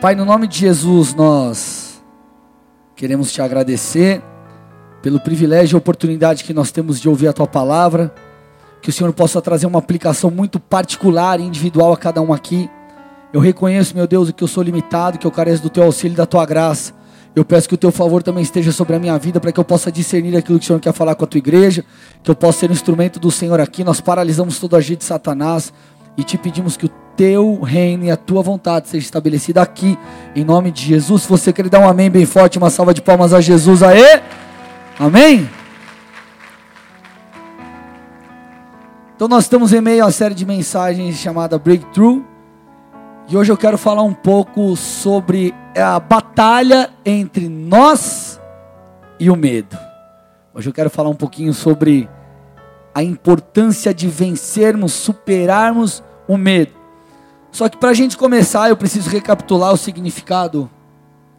Pai, no nome de Jesus, nós queremos te agradecer pelo privilégio e oportunidade que nós temos de ouvir a tua palavra. Que o Senhor possa trazer uma aplicação muito particular e individual a cada um aqui. Eu reconheço, meu Deus, que eu sou limitado, que eu careço do teu auxílio e da tua graça. Eu peço que o teu favor também esteja sobre a minha vida, para que eu possa discernir aquilo que o Senhor quer falar com a tua igreja, que eu possa ser um instrumento do Senhor aqui. Nós paralisamos todo agir de Satanás e te pedimos que o teu reino e a tua vontade seja estabelecida aqui, em nome de Jesus. Se você quer dar um amém bem forte, uma salva de palmas a Jesus, aê! Amém? Então nós estamos em meio a uma série de mensagens chamada Breakthrough. E hoje eu quero falar um pouco sobre a batalha entre nós e o medo. Hoje eu quero falar um pouquinho sobre a importância de vencermos, superarmos o medo. Só que para a gente começar, eu preciso recapitular o significado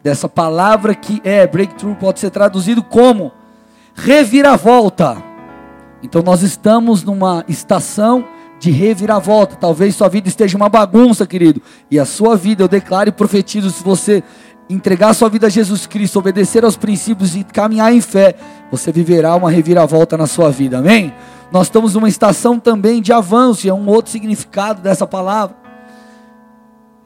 dessa palavra que é breakthrough, pode ser traduzido como reviravolta. Então nós estamos numa estação de reviravolta. Talvez sua vida esteja uma bagunça, querido. E a sua vida, eu declaro e profetizo, se você entregar sua vida a Jesus Cristo, obedecer aos princípios e caminhar em fé, você viverá uma reviravolta na sua vida. Amém? Nós estamos numa estação também de avanço, e é um outro significado dessa palavra.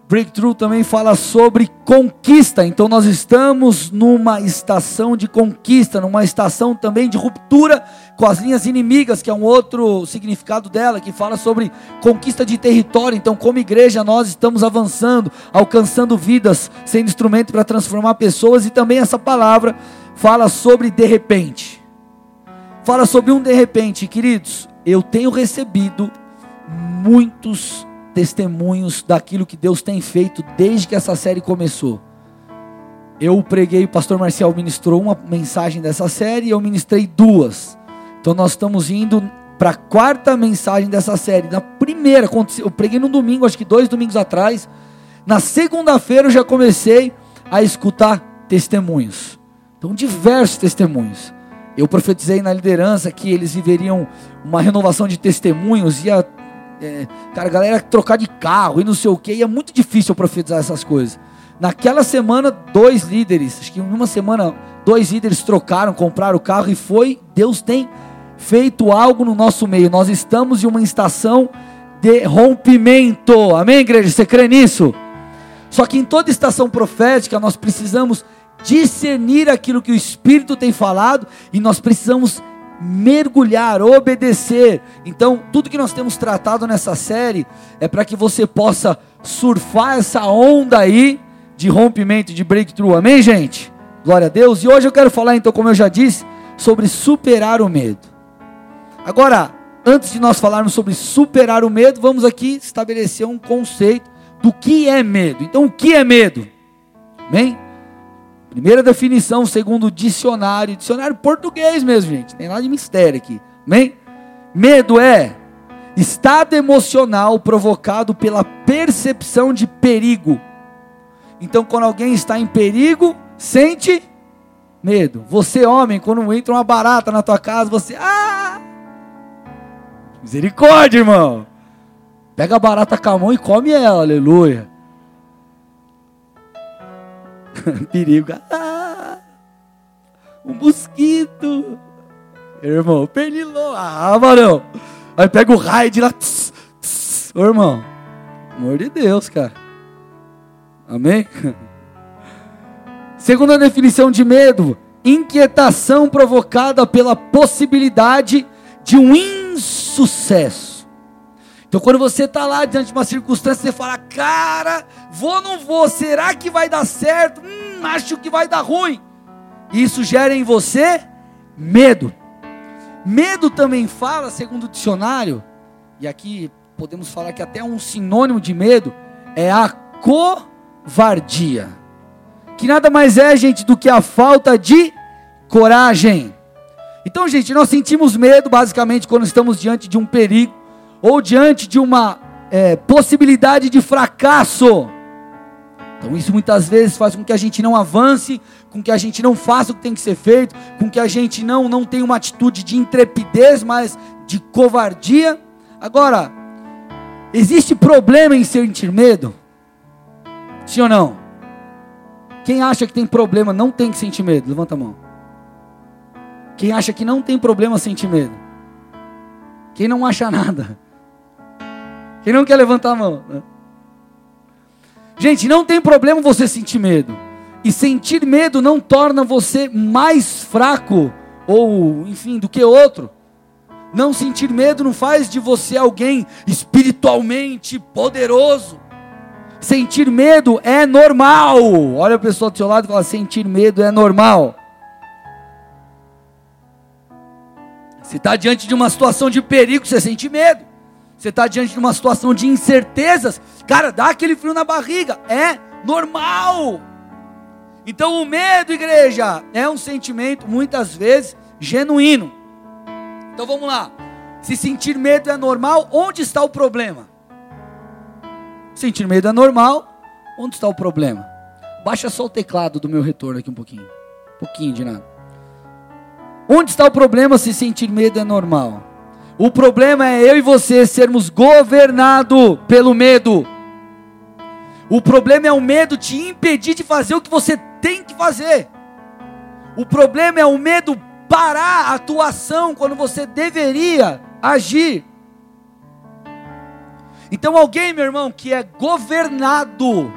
Breakthrough também fala sobre conquista, então nós estamos numa estação de conquista, numa estação também de ruptura com as linhas inimigas, que é um outro significado dela, que fala sobre conquista de território. Então, como igreja, nós estamos avançando, alcançando vidas, sendo instrumento para transformar pessoas, e também essa palavra fala sobre de repente. Fala sobre um de repente, queridos. Eu tenho recebido muitos testemunhos daquilo que Deus tem feito desde que essa série começou. Eu preguei, o pastor Marcial ministrou uma mensagem dessa série e eu ministrei duas. Então nós estamos indo para a quarta mensagem dessa série. Na primeira, eu preguei no domingo, acho que dois domingos atrás. Na segunda-feira eu já comecei a escutar testemunhos. Então, diversos testemunhos. Eu profetizei na liderança que eles viveriam uma renovação de testemunhos, ia é, cara, a galera trocar de carro e não sei o que, e é muito difícil profetizar essas coisas. Naquela semana, dois líderes, acho que em uma semana, dois líderes trocaram, compraram o carro e foi. Deus tem feito algo no nosso meio. Nós estamos em uma estação de rompimento. Amém, igreja? Você crê nisso? Só que em toda estação profética nós precisamos discernir aquilo que o Espírito tem falado e nós precisamos mergulhar, obedecer. Então, tudo que nós temos tratado nessa série é para que você possa surfar essa onda aí de rompimento, de breakthrough. Amém, gente? Glória a Deus. E hoje eu quero falar, então, como eu já disse, sobre superar o medo. Agora, antes de nós falarmos sobre superar o medo, vamos aqui estabelecer um conceito do que é medo. Então, o que é medo? Amém? Primeira definição, segundo o dicionário, dicionário português mesmo, gente, tem nada de mistério aqui, amém? Medo é estado emocional provocado pela percepção de perigo. Então, quando alguém está em perigo, sente medo. Você, homem, quando entra uma barata na tua casa, você, ah! Misericórdia, irmão. Pega a barata com a mão e come ela, aleluia. Perigo. Ah, um mosquito. Irmão, pernilou. Ah, varão. Aí pega o raio de lá. Tss, tss. Ô, irmão. Amor de Deus, cara. Amém? Segunda definição de medo: inquietação provocada pela possibilidade de um insucesso. Então, quando você está lá diante de uma circunstância, você fala: Cara, vou ou não vou? Será que vai dar certo? Hum, acho que vai dar ruim. Isso gera em você medo. Medo também fala, segundo o dicionário, e aqui podemos falar que até um sinônimo de medo é a covardia. Que nada mais é, gente, do que a falta de coragem. Então, gente, nós sentimos medo basicamente quando estamos diante de um perigo ou diante de uma é, possibilidade de fracasso. Então, isso muitas vezes faz com que a gente não avance, com que a gente não faça o que tem que ser feito, com que a gente não, não tenha uma atitude de intrepidez, mas de covardia. Agora, existe problema em sentir medo? Sim ou não? Quem acha que tem problema não tem que sentir medo? Levanta a mão. Quem acha que não tem problema sentir medo? Quem não acha nada? Quem não quer levantar a mão? Gente, não tem problema você sentir medo. E sentir medo não torna você mais fraco ou, enfim, do que outro. Não sentir medo não faz de você alguém espiritualmente poderoso. Sentir medo é normal. Olha a pessoa do seu lado e fala: sentir medo é normal. Se está diante de uma situação de perigo, você sente medo. Você está diante de uma situação de incertezas, cara, dá aquele frio na barriga. É normal. Então o medo, igreja, é um sentimento muitas vezes genuíno. Então vamos lá. Se sentir medo é normal, onde está o problema? Sentir medo é normal, onde está o problema? Baixa só o teclado do meu retorno aqui um pouquinho. Um pouquinho de nada. Onde está o problema se sentir medo é normal? O problema é eu e você sermos governados pelo medo. O problema é o medo te impedir de fazer o que você tem que fazer. O problema é o medo parar a tua ação quando você deveria agir. Então, alguém, meu irmão, que é governado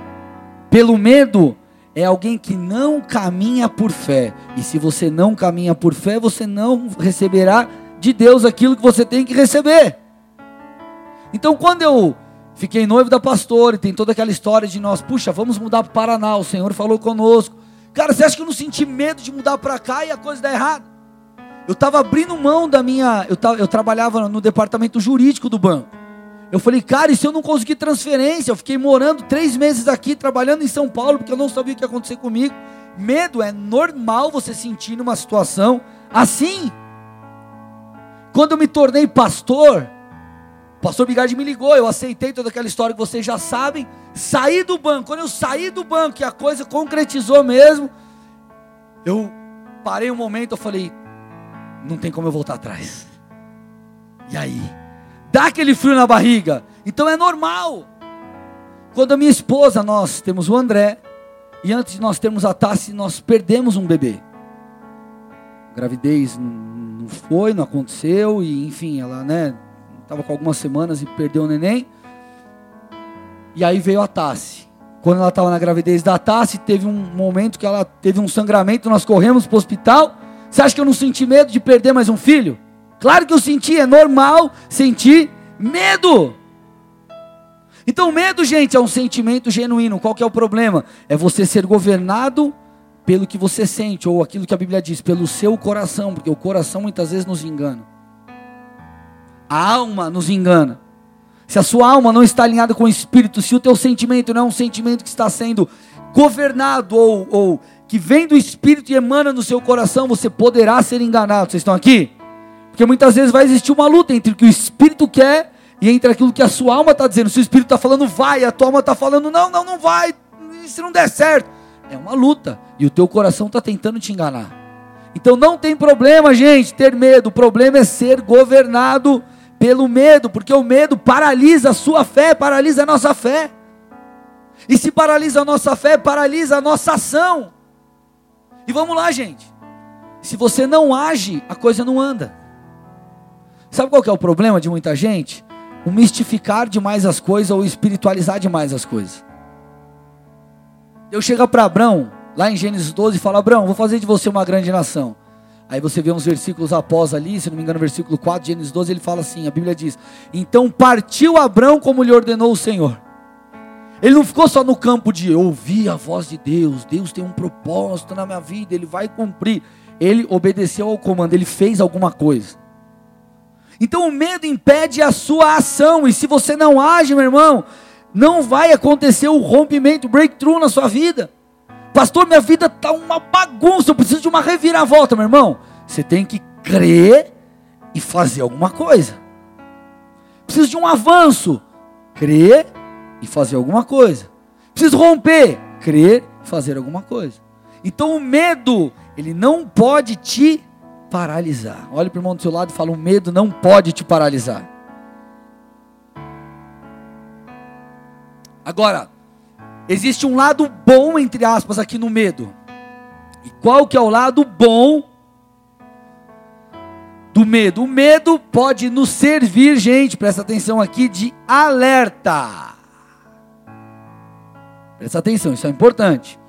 pelo medo, é alguém que não caminha por fé. E se você não caminha por fé, você não receberá de Deus aquilo que você tem que receber. Então, quando eu fiquei noivo da pastora e tem toda aquela história de nós, puxa, vamos mudar para o Paraná, o Senhor falou conosco. Cara, você acha que eu não senti medo de mudar para cá e a coisa dar errado? Eu estava abrindo mão da minha. Eu, tava, eu trabalhava no departamento jurídico do banco. Eu falei, cara, e se eu não conseguir transferência? Eu fiquei morando três meses aqui, trabalhando em São Paulo, porque eu não sabia o que ia acontecer comigo. Medo é normal você sentir numa situação assim. Quando eu me tornei pastor, o pastor Bigardi me ligou, eu aceitei toda aquela história que vocês já sabem. Saí do banco, quando eu saí do banco e a coisa concretizou mesmo, eu parei um momento, eu falei, não tem como eu voltar atrás. E aí? Dá aquele frio na barriga. Então é normal. Quando a minha esposa, nós temos o André, e antes de nós termos a Tassi, nós perdemos um bebê. gravidez foi, não aconteceu, e enfim, ela, né, estava com algumas semanas e perdeu o neném. E aí veio a Tassi. Quando ela estava na gravidez da Tassi, teve um momento que ela teve um sangramento, nós corremos para o hospital. Você acha que eu não senti medo de perder mais um filho? Claro que eu senti, é normal sentir medo. Então, medo, gente, é um sentimento genuíno. Qual que é o problema? É você ser governado pelo que você sente, ou aquilo que a Bíblia diz, pelo seu coração, porque o coração muitas vezes nos engana. A alma nos engana. Se a sua alma não está alinhada com o Espírito, se o teu sentimento não é um sentimento que está sendo governado ou, ou que vem do Espírito e emana no seu coração, você poderá ser enganado. Vocês estão aqui? Porque muitas vezes vai existir uma luta entre o que o Espírito quer e entre aquilo que a sua alma está dizendo. Se o Espírito está falando vai, a tua alma está falando não, não, não vai, se não der certo. É uma luta e o teu coração está tentando te enganar. Então não tem problema, gente, ter medo. O problema é ser governado pelo medo, porque o medo paralisa a sua fé, paralisa a nossa fé. E se paralisa a nossa fé, paralisa a nossa ação. E vamos lá, gente. Se você não age, a coisa não anda. Sabe qual é o problema de muita gente? O mistificar demais as coisas ou espiritualizar demais as coisas. Eu chego para Abraão, lá em Gênesis 12, e falo: Abraão, vou fazer de você uma grande nação. Aí você vê uns versículos após ali, se não me engano, versículo 4 de Gênesis 12, ele fala assim: a Bíblia diz: Então partiu Abraão como lhe ordenou o Senhor. Ele não ficou só no campo de ouvir a voz de Deus, Deus tem um propósito na minha vida, ele vai cumprir. Ele obedeceu ao comando, ele fez alguma coisa. Então o medo impede a sua ação, e se você não age, meu irmão, não vai acontecer o rompimento, o breakthrough na sua vida. Pastor, minha vida está uma bagunça, eu preciso de uma reviravolta, meu irmão. Você tem que crer e fazer alguma coisa. Preciso de um avanço, crer e fazer alguma coisa. Preciso romper, crer e fazer alguma coisa. Então o medo, ele não pode te paralisar. Olha para o irmão do seu lado e fala: o medo não pode te paralisar. Agora, Existe um lado bom, entre aspas, aqui no medo. E qual que é o lado bom do medo? O medo pode nos servir, gente, presta atenção aqui, de alerta. Presta atenção, isso é importante.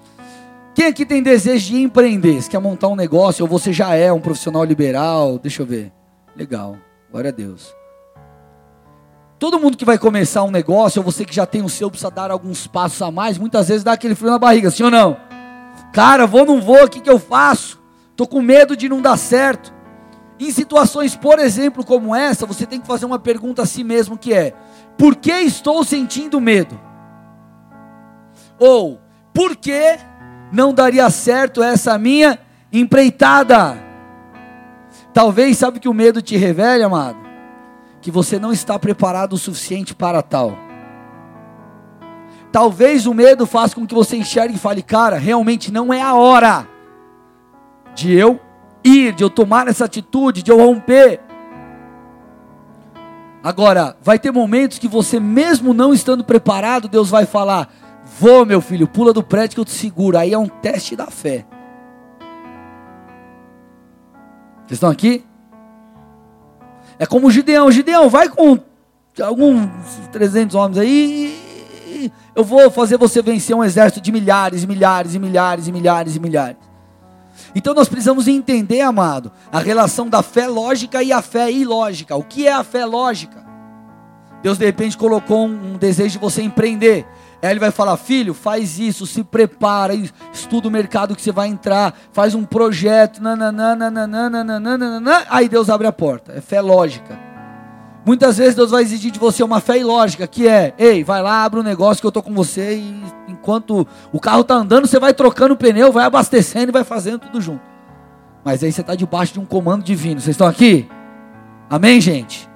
Quem aqui tem desejo de empreender? Você quer montar um negócio, ou você já é um profissional liberal? Deixa eu ver. Legal, glória a Deus. Todo mundo que vai começar um negócio, ou você que já tem o seu, precisa dar alguns passos a mais, muitas vezes dá aquele frio na barriga, sim ou não? Cara, vou, não vou, o que, que eu faço? Estou com medo de não dar certo. Em situações, por exemplo, como essa, você tem que fazer uma pergunta a si mesmo que é: por que estou sentindo medo? Ou por que não daria certo essa minha empreitada? Talvez, sabe que o medo te revele, amado? Que você não está preparado o suficiente para tal. Talvez o medo faça com que você enxergue e fale, cara, realmente não é a hora de eu ir, de eu tomar essa atitude, de eu romper. Agora, vai ter momentos que você, mesmo não estando preparado, Deus vai falar: Vou, meu filho, pula do prédio que eu te seguro. Aí é um teste da fé. Vocês estão aqui? É como o Gideão. Gideão, vai com alguns 300 homens aí. Eu vou fazer você vencer um exército de milhares, milhares, e milhares, e milhares, e milhares. Então nós precisamos entender, amado, a relação da fé lógica e a fé ilógica. O que é a fé lógica? Deus de repente colocou um desejo de você empreender. Aí ele vai falar: filho, faz isso, se prepara, estuda o mercado que você vai entrar, faz um projeto, nananana, aí Deus abre a porta. É fé lógica. Muitas vezes Deus vai exigir de você uma fé ilógica, que é: ei, vai lá, abre um negócio que eu estou com você, e enquanto o carro está andando, você vai trocando o pneu, vai abastecendo e vai fazendo tudo junto. Mas aí você está debaixo de um comando divino. Vocês estão aqui? Amém, gente?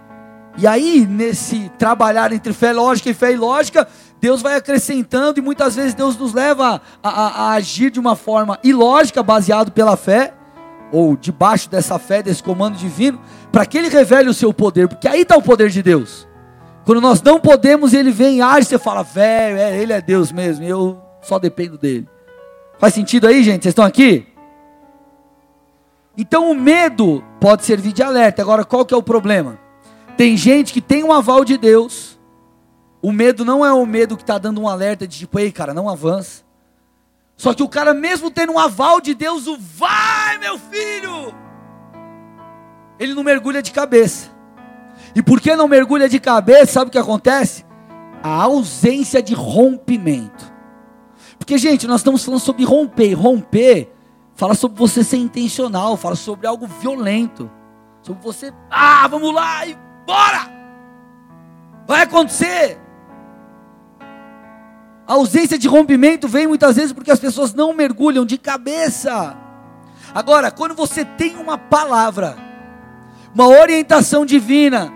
E aí, nesse trabalhar entre fé lógica e fé ilógica, Deus vai acrescentando e muitas vezes Deus nos leva a, a, a agir de uma forma ilógica, baseado pela fé, ou debaixo dessa fé, desse comando divino, para que Ele revele o seu poder, porque aí está o poder de Deus. Quando nós não podemos, Ele vem e age, você fala, velho, é, Ele é Deus mesmo, eu só dependo dEle. Faz sentido aí, gente? Vocês estão aqui? Então o medo pode servir de alerta. Agora, qual que é o problema? Tem gente que tem um aval de Deus, o medo não é o medo que está dando um alerta de tipo, ei, cara, não avança. Só que o cara, mesmo tendo um aval de Deus, o vai, meu filho, ele não mergulha de cabeça. E por que não mergulha de cabeça? Sabe o que acontece? A ausência de rompimento. Porque, gente, nós estamos falando sobre romper. Romper fala sobre você ser intencional, fala sobre algo violento. Sobre você, ah, vamos lá e bora! Vai acontecer. A ausência de rompimento vem muitas vezes porque as pessoas não mergulham de cabeça. Agora, quando você tem uma palavra, uma orientação divina,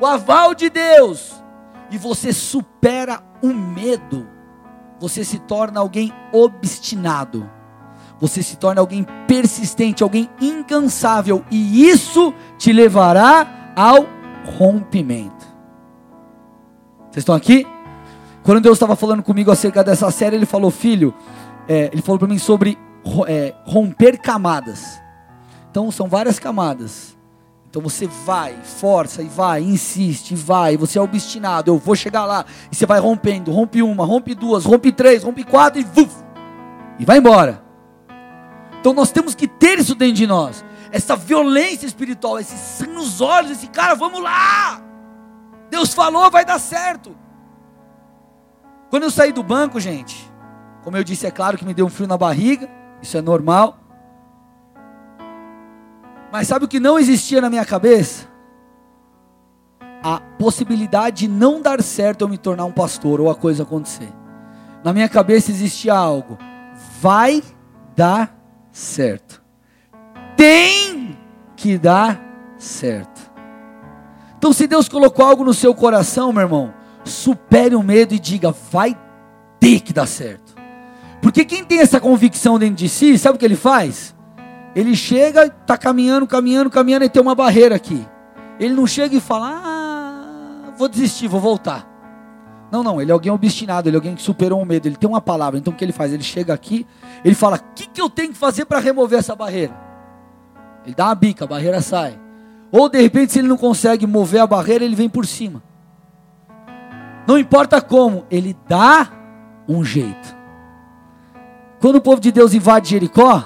o aval de Deus, e você supera o medo, você se torna alguém obstinado, você se torna alguém persistente, alguém incansável, e isso te levará ao rompimento. Vocês estão aqui? Quando Deus estava falando comigo acerca dessa série, Ele falou, filho, é, Ele falou para mim sobre é, romper camadas. Então são várias camadas. Então você vai, força e vai, insiste, e vai, você é obstinado, eu vou chegar lá, e você vai rompendo, rompe uma, rompe duas, rompe três, rompe quatro e vuf, e vai embora. Então nós temos que ter isso dentro de nós, essa violência espiritual, esse sangue nos olhos, esse cara, vamos lá! Deus falou, vai dar certo. Quando eu saí do banco, gente, como eu disse, é claro que me deu um frio na barriga, isso é normal. Mas sabe o que não existia na minha cabeça? A possibilidade de não dar certo eu me tornar um pastor ou a coisa acontecer. Na minha cabeça existia algo. Vai dar certo. Tem que dar certo. Então, se Deus colocou algo no seu coração, meu irmão, supere o medo e diga: vai ter que dar certo. Porque quem tem essa convicção dentro de si, sabe o que ele faz? Ele chega, está caminhando, caminhando, caminhando e tem uma barreira aqui. Ele não chega e fala: ah, vou desistir, vou voltar. Não, não, ele é alguém obstinado, ele é alguém que superou o medo, ele tem uma palavra. Então o que ele faz? Ele chega aqui, ele fala: O que, que eu tenho que fazer para remover essa barreira? Ele dá uma bica, a barreira sai. Ou de repente, se ele não consegue mover a barreira, ele vem por cima. Não importa como, ele dá um jeito. Quando o povo de Deus invade Jericó,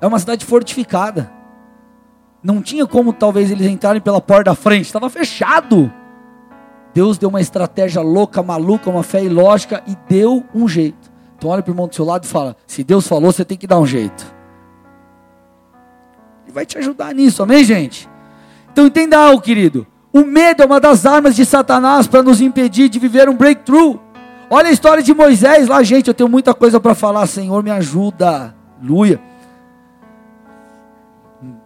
é uma cidade fortificada. Não tinha como talvez eles entrarem pela porta da frente, estava fechado. Deus deu uma estratégia louca, maluca, uma fé ilógica e deu um jeito. Então olha para o irmão do seu lado e fala: se Deus falou, você tem que dar um jeito. Ele vai te ajudar nisso, amém, gente? Então entenda algo, querido. O medo é uma das armas de Satanás para nos impedir de viver um breakthrough. Olha a história de Moisés lá, gente. Eu tenho muita coisa para falar. Senhor, me ajuda. Aleluia.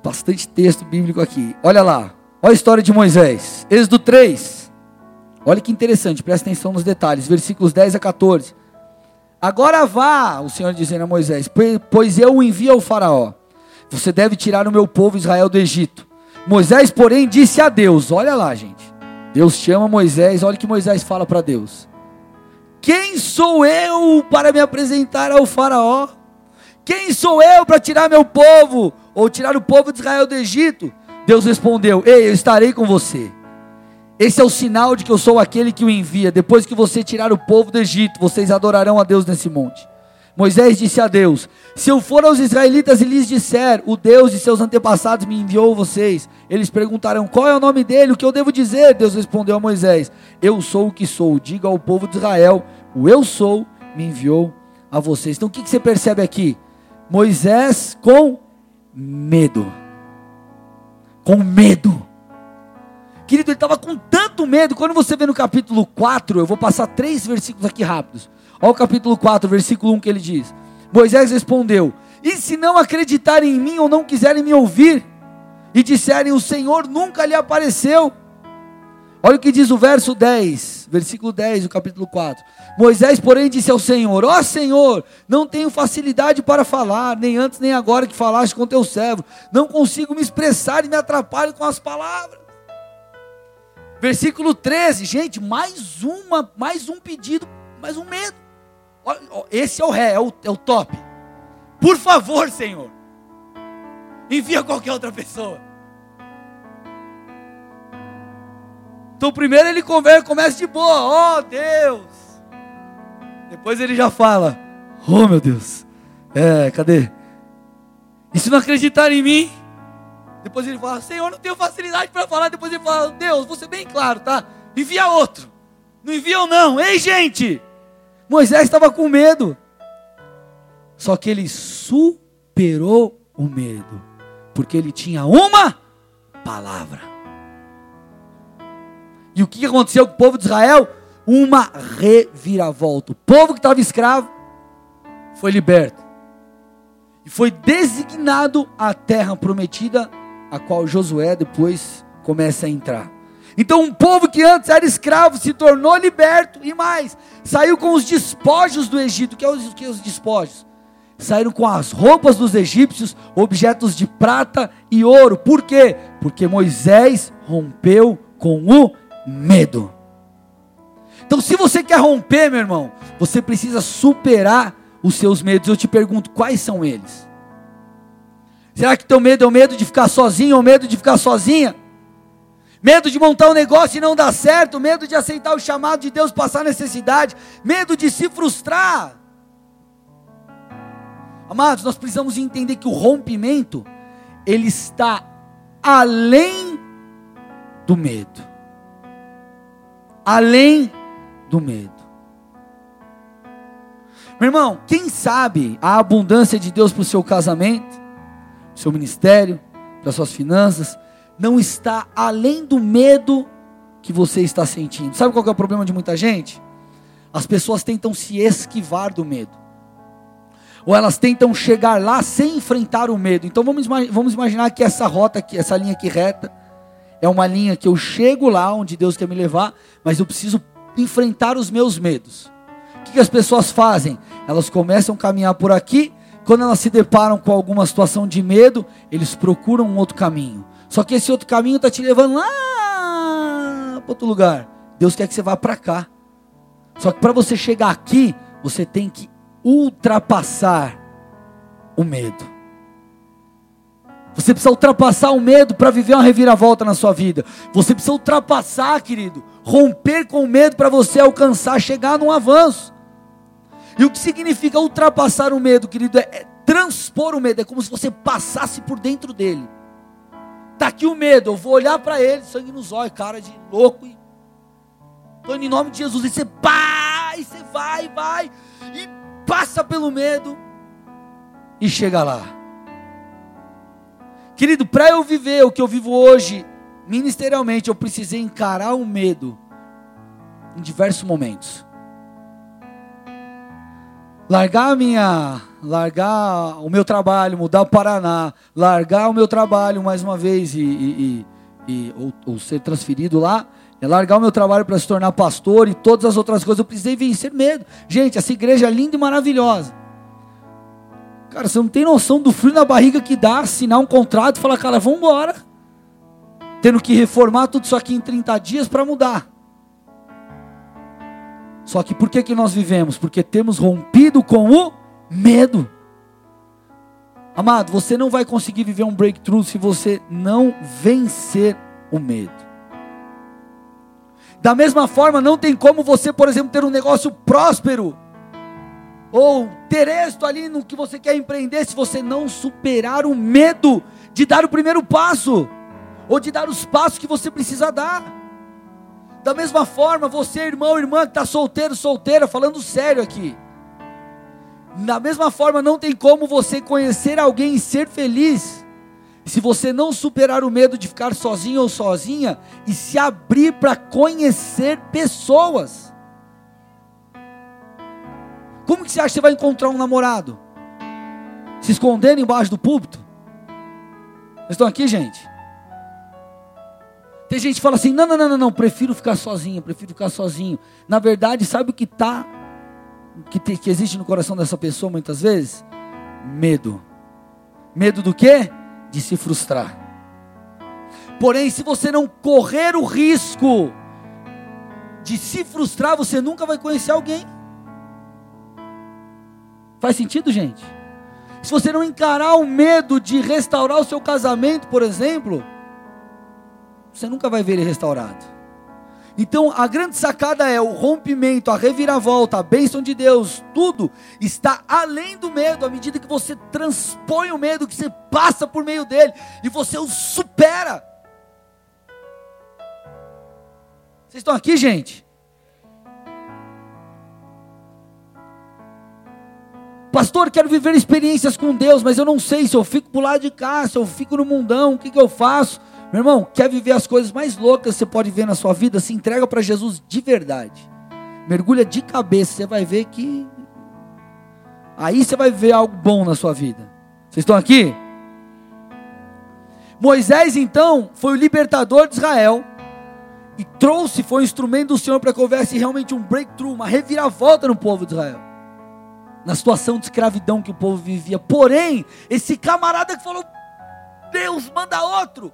Bastante texto bíblico aqui. Olha lá. Olha a história de Moisés. Êxodo 3. Olha que interessante, presta atenção nos detalhes, versículos 10 a 14. Agora vá, o Senhor dizendo a Moisés, pois eu o envio ao Faraó. Você deve tirar o meu povo Israel do Egito. Moisés, porém, disse a Deus: Olha lá, gente. Deus chama Moisés, olha o que Moisés fala para Deus: Quem sou eu para me apresentar ao Faraó? Quem sou eu para tirar meu povo, ou tirar o povo de Israel do Egito? Deus respondeu: Ei, eu estarei com você esse é o sinal de que eu sou aquele que o envia. Depois que você tirar o povo do Egito, vocês adorarão a Deus nesse monte. Moisés disse a Deus: Se eu for aos israelitas e lhes disser, o Deus de seus antepassados me enviou vocês, eles perguntarão: Qual é o nome dele? O que eu devo dizer? Deus respondeu a Moisés: Eu sou o que sou. Diga ao povo de Israel: O eu sou me enviou a vocês. Então o que você percebe aqui? Moisés com medo. Com medo. Querido, ele estava com tanto medo. Quando você vê no capítulo 4, eu vou passar três versículos aqui rápidos. Olha o capítulo 4, versículo 1 que ele diz: Moisés respondeu: E se não acreditarem em mim ou não quiserem me ouvir, e disserem: O Senhor nunca lhe apareceu. Olha o que diz o verso 10, versículo 10 do capítulo 4. Moisés, porém, disse ao Senhor: Ó oh, Senhor, não tenho facilidade para falar, nem antes nem agora que falaste com teu servo. Não consigo me expressar e me atrapalho com as palavras. Versículo 13, gente, mais uma, mais um pedido, mais um medo. Esse é o ré, é o, é o top. Por favor, Senhor, envia qualquer outra pessoa. Então, primeiro ele começa de boa, oh Deus. Depois ele já fala, oh meu Deus, é, cadê? E se não acreditar em mim, depois ele fala, Senhor, não tenho facilidade para falar. Depois ele fala, Deus, vou ser bem claro, tá? Envia outro. Não envia ou não. Ei, gente! Moisés estava com medo. Só que ele superou o medo. Porque ele tinha uma palavra. E o que aconteceu com o povo de Israel? Uma reviravolta. O povo que estava escravo foi liberto. E foi designado a terra prometida a qual Josué depois começa a entrar. Então, um povo que antes era escravo se tornou liberto e mais, saiu com os despojos do Egito. Que é os, que é os despojos? Saíram com as roupas dos egípcios, objetos de prata e ouro. Por quê? Porque Moisés rompeu com o medo. Então, se você quer romper, meu irmão, você precisa superar os seus medos. Eu te pergunto, quais são eles? Será que teu medo é o medo de ficar sozinho ou medo de ficar sozinha? Medo de montar um negócio e não dar certo, medo de aceitar o chamado de Deus, passar necessidade, medo de se frustrar. Amados, nós precisamos entender que o rompimento ele está além do medo. Além do medo. Meu irmão, quem sabe a abundância de Deus para o seu casamento? seu ministério, para suas finanças, não está além do medo que você está sentindo. Sabe qual é o problema de muita gente? As pessoas tentam se esquivar do medo. Ou elas tentam chegar lá sem enfrentar o medo. Então vamos, vamos imaginar que essa rota aqui, essa linha aqui reta, é uma linha que eu chego lá onde Deus quer me levar, mas eu preciso enfrentar os meus medos. O que, que as pessoas fazem? Elas começam a caminhar por aqui, quando elas se deparam com alguma situação de medo, eles procuram um outro caminho. Só que esse outro caminho está te levando lá para outro lugar. Deus quer que você vá para cá. Só que para você chegar aqui, você tem que ultrapassar o medo. Você precisa ultrapassar o medo para viver uma reviravolta na sua vida. Você precisa ultrapassar, querido, romper com o medo para você alcançar, chegar num avanço. E o que significa ultrapassar o medo, querido, é, é transpor o medo, é como se você passasse por dentro dele. Tá aqui o medo, eu vou olhar para ele, sangue nos olhos, cara de louco. E... Tô em nome de Jesus, e você e você vai, vai, e passa pelo medo, e chega lá. Querido, para eu viver o que eu vivo hoje, ministerialmente, eu precisei encarar o medo em diversos momentos largar a minha, largar o meu trabalho, mudar o Paraná, largar o meu trabalho mais uma vez e, e, e ou, ou, ser transferido lá, é largar o meu trabalho para se tornar pastor e todas as outras coisas, eu precisei vencer medo. Gente, essa igreja é linda e maravilhosa. Cara, você não tem noção do frio na barriga que dá assinar um contrato e falar, cara, vamos embora. Tendo que reformar tudo isso aqui em 30 dias para mudar. Só que por que, que nós vivemos? Porque temos rompido com o medo. Amado, você não vai conseguir viver um breakthrough se você não vencer o medo. Da mesma forma, não tem como você, por exemplo, ter um negócio próspero ou ter êxito ali no que você quer empreender se você não superar o medo de dar o primeiro passo ou de dar os passos que você precisa dar. Da mesma forma, você, irmão, irmã que está solteiro, solteira, falando sério aqui. Da mesma forma, não tem como você conhecer alguém e ser feliz se você não superar o medo de ficar sozinho ou sozinha e se abrir para conhecer pessoas. Como que você acha que você vai encontrar um namorado? Se escondendo embaixo do púlpito? Vocês estão aqui, gente? Tem gente que fala assim: não, não, não, não, não, prefiro ficar sozinho, prefiro ficar sozinho. Na verdade, sabe o que tá, que, que existe no coração dessa pessoa muitas vezes? Medo. Medo do quê? De se frustrar. Porém, se você não correr o risco de se frustrar, você nunca vai conhecer alguém. Faz sentido, gente? Se você não encarar o medo de restaurar o seu casamento, por exemplo, você nunca vai ver ele restaurado. Então a grande sacada é o rompimento, a reviravolta, a bênção de Deus, tudo está além do medo, à medida que você transpõe o medo, que você passa por meio dele e você o supera. Vocês estão aqui, gente? Pastor, quero viver experiências com Deus, mas eu não sei se eu fico por lado de cá, se eu fico no mundão, o que, que eu faço? Meu irmão, quer viver as coisas mais loucas que você pode ver na sua vida? Se entrega para Jesus de verdade. Mergulha de cabeça, você vai ver que. Aí você vai ver algo bom na sua vida. Vocês estão aqui? Moisés, então, foi o libertador de Israel e trouxe, foi o instrumento do Senhor para que houvesse realmente um breakthrough, uma reviravolta no povo de Israel, na situação de escravidão que o povo vivia. Porém, esse camarada que falou: Deus manda outro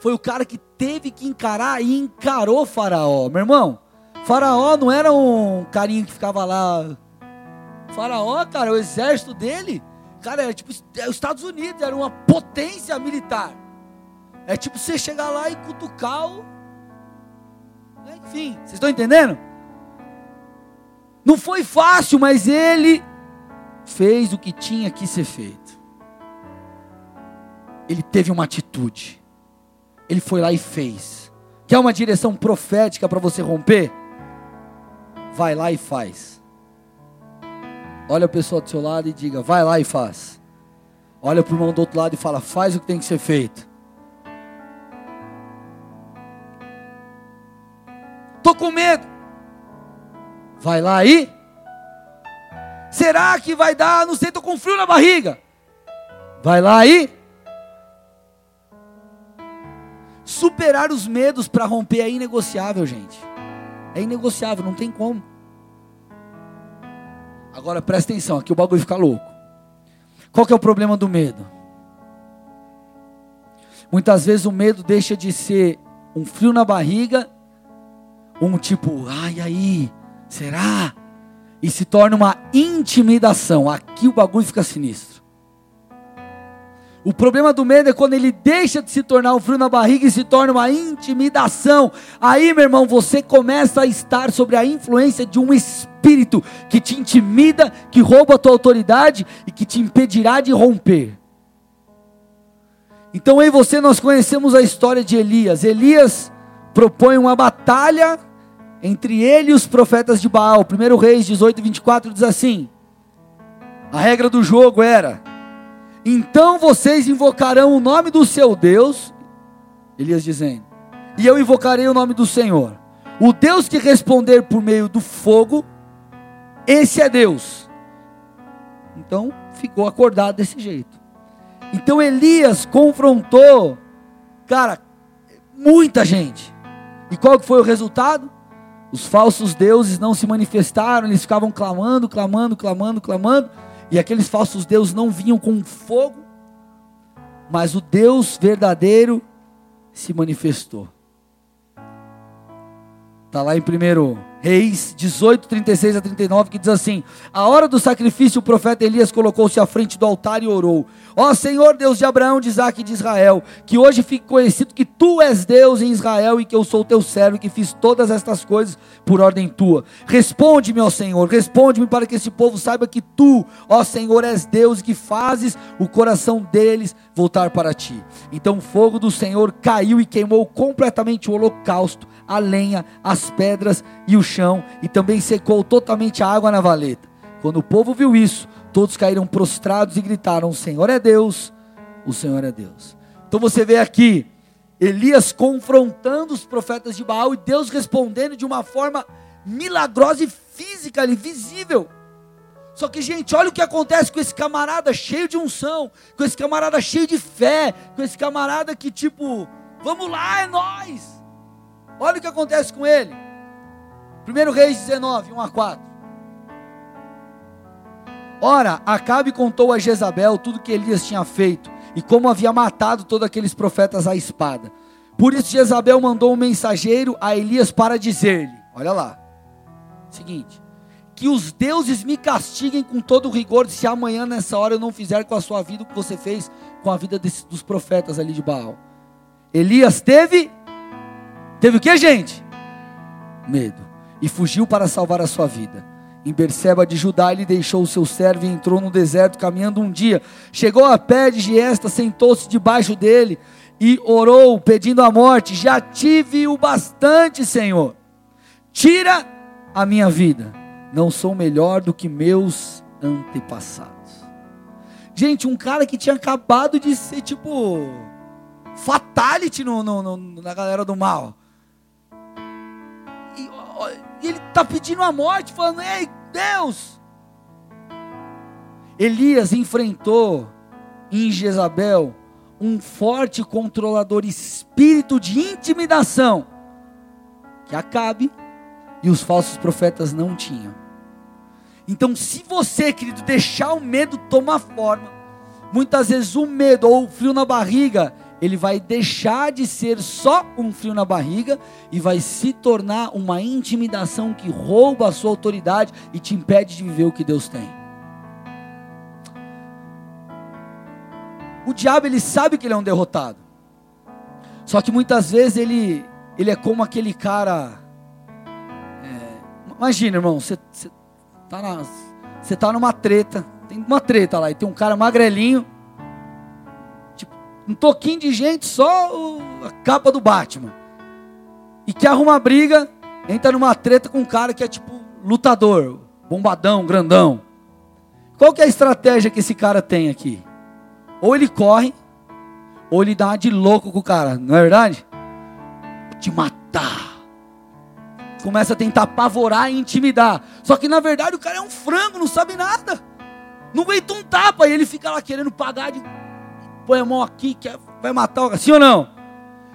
foi o cara que teve que encarar e encarou Faraó. Meu irmão, Faraó não era um carinha que ficava lá. Faraó, cara, o exército dele, cara, era tipo é os Estados Unidos, era uma potência militar. É tipo você chegar lá e cutucar o. Enfim, vocês estão entendendo? Não foi fácil, mas ele fez o que tinha que ser feito. Ele teve uma atitude ele foi lá e fez. Quer uma direção profética para você romper? Vai lá e faz. Olha a pessoa do seu lado e diga: vai lá e faz. Olha para o irmão do outro lado e fala: faz o que tem que ser feito. Estou com medo. Vai lá aí. Será que vai dar? Não sei, estou com frio na barriga. Vai lá aí. Superar os medos para romper é inegociável, gente. É inegociável, não tem como. Agora presta atenção, aqui o bagulho fica louco. Qual que é o problema do medo? Muitas vezes o medo deixa de ser um frio na barriga, um tipo, ai aí, Será? E se torna uma intimidação. Aqui o bagulho fica sinistro. O problema do medo é quando ele deixa de se tornar um frio na barriga e se torna uma intimidação. Aí, meu irmão, você começa a estar sobre a influência de um espírito que te intimida, que rouba a tua autoridade e que te impedirá de romper. Então, em você nós conhecemos a história de Elias. Elias propõe uma batalha entre ele e os profetas de Baal. 1 Reis 18, 24 diz assim: A regra do jogo era: Então vocês invocarão o nome do seu Deus, Elias dizendo, e eu invocarei o nome do Senhor. O Deus que responder por meio do fogo, esse é Deus. Então ficou acordado desse jeito. Então Elias confrontou, cara, muita gente. E qual que foi o resultado? Os falsos deuses não se manifestaram, eles ficavam clamando, clamando, clamando, clamando, e aqueles falsos deuses não vinham com fogo, mas o Deus verdadeiro se manifestou. Está lá em primeiro Reis 18, 36 a 39, que diz assim: A hora do sacrifício, o profeta Elias colocou-se à frente do altar e orou: Ó Senhor Deus de Abraão, de Isaac e de Israel, que hoje fique conhecido que tu és Deus em Israel e que eu sou teu servo que fiz todas estas coisas por ordem tua. Responde-me, ó Senhor, responde-me para que esse povo saiba que tu, ó Senhor, és Deus e que fazes o coração deles voltar para ti. Então o fogo do Senhor caiu e queimou completamente o holocausto, a lenha, as pedras e o chão, e também secou totalmente a água na valeta. Quando o povo viu isso, todos caíram prostrados e gritaram: O Senhor é Deus, o Senhor é Deus. Então você vê aqui Elias confrontando os profetas de Baal e Deus respondendo de uma forma milagrosa e física ali, visível. Só que, gente, olha o que acontece com esse camarada cheio de unção, com esse camarada cheio de fé, com esse camarada que, tipo, vamos lá, é nós. Olha o que acontece com ele. 1 Reis 19, 1 a 4. Ora, Acabe contou a Jezabel tudo que Elias tinha feito e como havia matado todos aqueles profetas à espada. Por isso Jezabel mandou um mensageiro a Elias para dizer-lhe: Olha lá, seguinte, que os deuses me castiguem com todo o rigor se amanhã nessa hora eu não fizer com a sua vida o que você fez com a vida desse, dos profetas ali de Baal. Elias teve, teve o que, gente? Medo e fugiu para salvar a sua vida. Em Berseba de Judá, ele deixou o seu servo e entrou no deserto caminhando um dia. Chegou a pé de Giesta, sentou-se debaixo dele e orou, pedindo a morte: Já tive o bastante, Senhor. Tira a minha vida. Não sou melhor do que meus antepassados. Gente, um cara que tinha acabado de ser tipo fatality no, no, no na galera do mal. E, e ele está pedindo a morte, falando: Ei, Deus! Elias enfrentou em Jezabel um forte controlador espírito de intimidação que Acabe e os falsos profetas não tinham. Então, se você, querido, deixar o medo tomar forma, muitas vezes o medo ou o frio na barriga ele vai deixar de ser só um frio na barriga e vai se tornar uma intimidação que rouba a sua autoridade e te impede de viver o que Deus tem. O diabo ele sabe que ele é um derrotado. Só que muitas vezes ele ele é como aquele cara. Imagina, irmão, você está na, você tá numa treta, tem uma treta lá e tem um cara magrelinho um toquinho de gente, só a capa do Batman. E que arruma briga, entra numa treta com um cara que é tipo lutador, bombadão, grandão. Qual que é a estratégia que esse cara tem aqui? Ou ele corre, ou ele dá uma de louco com o cara, não é verdade? Te matar. Começa a tentar apavorar e intimidar. Só que na verdade o cara é um frango, não sabe nada. Não aguenta um tapa e ele fica lá querendo pagar de põe a mão aqui, quer, vai matar alguém, sim ou não?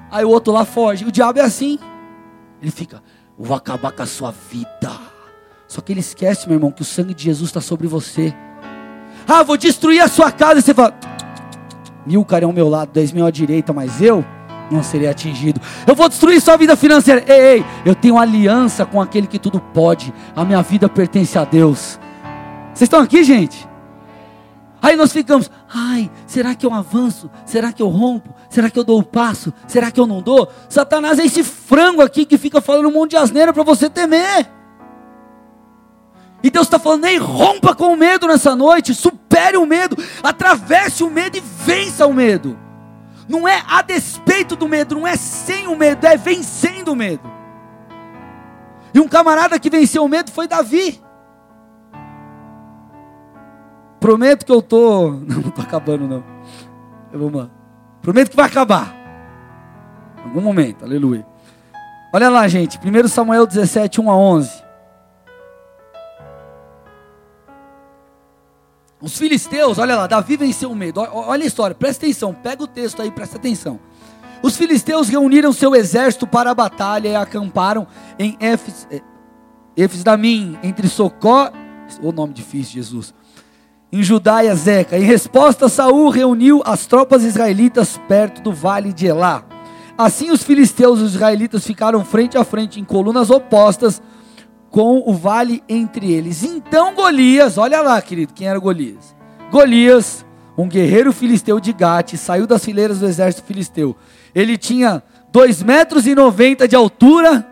Aí o outro lá foge. O diabo é assim. Ele fica, vou acabar com a sua vida. Só que ele esquece, meu irmão, que o sangue de Jesus está sobre você. Ah, vou destruir a sua casa. E você fala, mil caras ao meu lado, dez mil à direita, mas eu, não seria atingido. Eu vou destruir sua vida financeira. Ei, ei, eu tenho aliança com aquele que tudo pode. A minha vida pertence a Deus. Vocês estão aqui, gente? Aí nós ficamos, ai, será que eu avanço? Será que eu rompo? Será que eu dou o passo? Será que eu não dou? Satanás é esse frango aqui que fica falando um monte de asneira para você temer. E Deus está falando, ei, rompa com o medo nessa noite, supere o medo, atravesse o medo e vença o medo. Não é a despeito do medo, não é sem o medo, é vencendo o medo. E um camarada que venceu o medo foi Davi. Prometo que eu tô. Não, não tô acabando, não. Vamos lá. Prometo que vai acabar. Em algum momento, aleluia. Olha lá, gente. 1 Samuel 17, 1 a 11. Os filisteus, olha lá, Davi venceu o medo. Olha a história, presta atenção, pega o texto aí, presta atenção. Os filisteus reuniram seu exército para a batalha e acamparam em Efes-Damim, entre Socó, o nome difícil, Jesus, em Judá e Azeca. Em resposta, Saul reuniu as tropas israelitas perto do vale de Elá. Assim, os filisteus e os israelitas ficaram frente a frente em colunas opostas, com o vale entre eles. Então Golias, olha lá, querido, quem era Golias? Golias, um guerreiro filisteu de Gate, saiu das fileiras do exército filisteu. Ele tinha 2 metros e 90 de altura.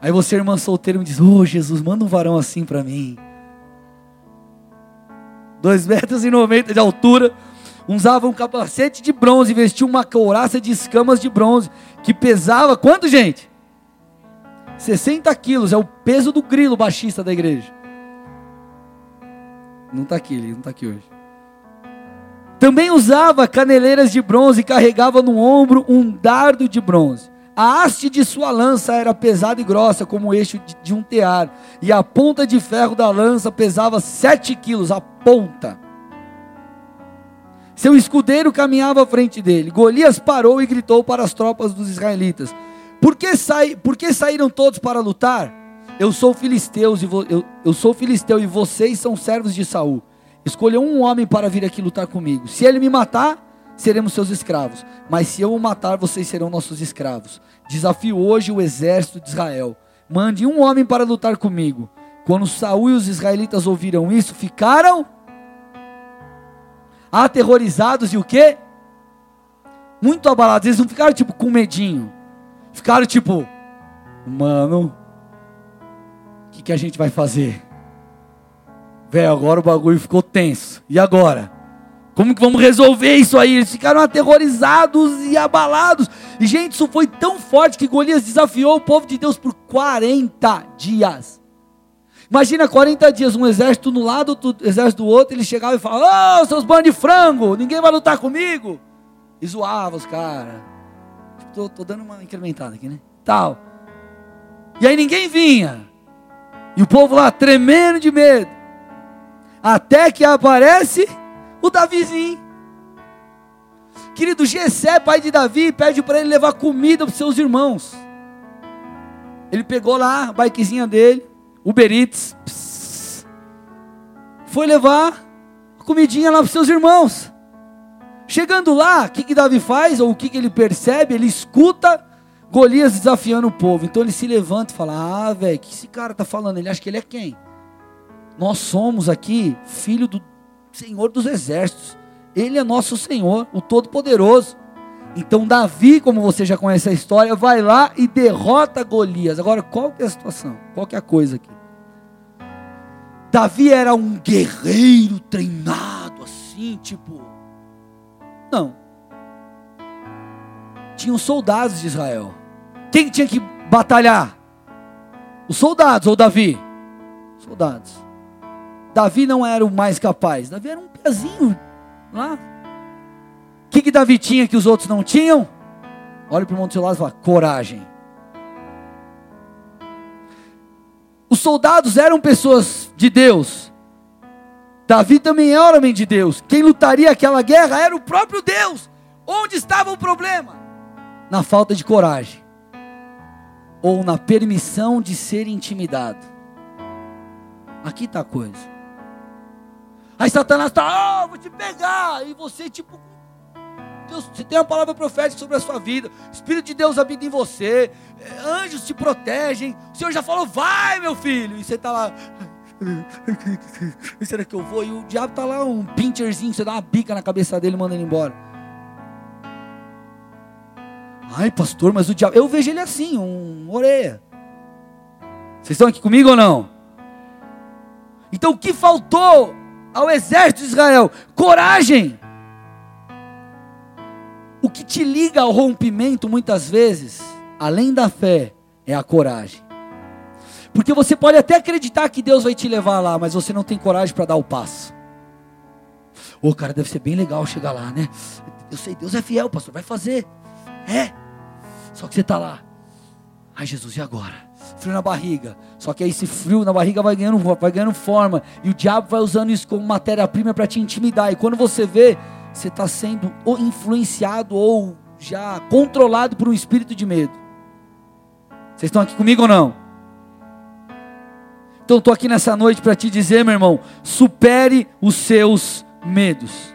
Aí você, irmã solteira, me diz: Ô oh, Jesus, manda um varão assim para mim. 2 metros e 90 de altura. Usava um capacete de bronze, vestia uma couraça de escamas de bronze, que pesava quanto, gente? 60 quilos, é o peso do grilo baixista da igreja. Não está aqui, ele não está aqui hoje. Também usava caneleiras de bronze e carregava no ombro um dardo de bronze. A haste de sua lança era pesada e grossa, como o eixo de um tear, e a ponta de ferro da lança pesava sete quilos, a ponta. Seu escudeiro caminhava à frente dele. Golias parou e gritou para as tropas dos israelitas: por que, por que saíram todos para lutar? Eu sou filisteus e vo, eu, eu sou filisteu e vocês são servos de Saul. Escolheu um homem para vir aqui lutar comigo. Se ele me matar, seremos seus escravos. Mas se eu o matar, vocês serão nossos escravos. Desafio hoje o exército de Israel. Mande um homem para lutar comigo. Quando Saul e os israelitas ouviram isso, ficaram aterrorizados e o quê? Muito abalados. Eles não ficaram tipo com medinho. Ficaram tipo, mano, o que, que a gente vai fazer? Velho, agora o bagulho ficou tenso. E agora? Como que vamos resolver isso aí? Eles ficaram aterrorizados e abalados. E, gente, isso foi tão forte que Golias desafiou o povo de Deus por 40 dias. Imagina 40 dias, um exército no lado, do exército do outro, ele chegava e falava, ô, oh, seus bandos de frango, ninguém vai lutar comigo. E zoava os caras tô, tô dando uma incrementada aqui, né? Tal. E aí ninguém vinha. E o povo lá tremendo de medo. Até que aparece o Davizinho. Querido Gessé, pai de Davi, pede para ele levar comida para os seus irmãos. Ele pegou lá a bikezinha dele, Uber Eats, foi levar comidinha lá para os seus irmãos. Chegando lá, o que, que Davi faz? Ou o que, que ele percebe? Ele escuta Golias desafiando o povo. Então ele se levanta e fala: Ah, velho, o que esse cara está falando? Ele acha que ele é quem? Nós somos aqui filho do Senhor dos Exércitos. Ele é nosso Senhor, o Todo-Poderoso. Então Davi, como você já conhece a história, vai lá e derrota Golias. Agora, qual que é a situação? Qual que é a coisa aqui? Davi era um guerreiro treinado assim, tipo, não. Tinham soldados de Israel. Quem tinha que batalhar? Os soldados ou Davi? Soldados. Davi não era o mais capaz. Davi era um pezinho lá. O que, que Davi tinha que os outros não tinham? Olha para o seu lado e fala: coragem. Os soldados eram pessoas de Deus, Davi também era é homem de Deus. Quem lutaria aquela guerra era o próprio Deus. Onde estava o problema? Na falta de coragem. Ou na permissão de ser intimidado. Aqui está a coisa. Aí Satanás está, oh, vou te pegar. E você, tipo, Deus, você tem uma palavra profética sobre a sua vida. O Espírito de Deus habita em você. Anjos te protegem. O Senhor já falou, vai, meu filho. E você está lá. Será que eu vou? E o diabo está lá, um pincherzinho. Você dá uma bica na cabeça dele e manda ele embora. Ai, pastor, mas o diabo. Eu vejo ele assim, um orelha. Vocês estão aqui comigo ou não? Então o que faltou ao exército de Israel? Coragem. O que te liga ao rompimento muitas vezes, além da fé, é a coragem. Porque você pode até acreditar que Deus vai te levar lá, mas você não tem coragem para dar o passo. Ô, cara, deve ser bem legal chegar lá, né? Eu sei, Deus é fiel, pastor, vai fazer. É. Só que você está lá. Ai, Jesus, e agora? Frio na barriga. Só que aí esse frio na barriga vai ganhando, vai ganhando forma. E o diabo vai usando isso como matéria-prima para te intimidar. E quando você vê, você está sendo ou influenciado ou já controlado por um espírito de medo. Vocês estão aqui comigo ou não? Então estou aqui nessa noite para te dizer, meu irmão, supere os seus medos.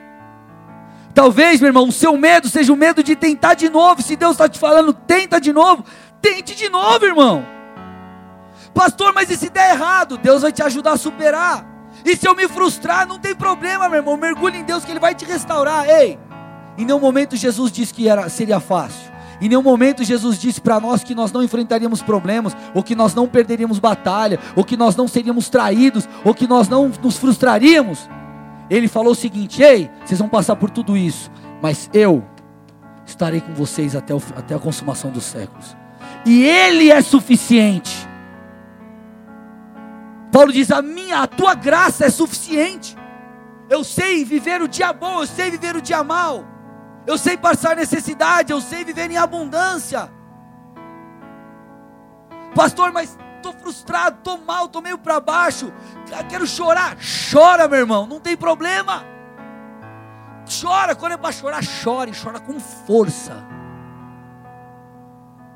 Talvez, meu irmão, o seu medo seja o medo de tentar de novo. Se Deus está te falando, tenta de novo, tente de novo, irmão. Pastor, mas e se der errado? Deus vai te ajudar a superar. E se eu me frustrar, não tem problema, meu irmão. Mergulhe em Deus que Ele vai te restaurar. Ei, em nenhum momento Jesus disse que era, seria fácil. Em nenhum momento Jesus disse para nós que nós não enfrentaríamos problemas, ou que nós não perderíamos batalha, ou que nós não seríamos traídos, ou que nós não nos frustraríamos. Ele falou o seguinte: Ei, vocês vão passar por tudo isso, mas eu estarei com vocês até, o, até a consumação dos séculos. E Ele é suficiente Paulo diz: a minha, a tua graça é suficiente. Eu sei viver o dia bom, eu sei viver o dia mal. Eu sei passar necessidade, eu sei viver em abundância. Pastor, mas estou frustrado, estou mal, estou meio para baixo. Quero chorar. Chora, meu irmão, não tem problema. Chora, quando é para chorar, chore, chora com força.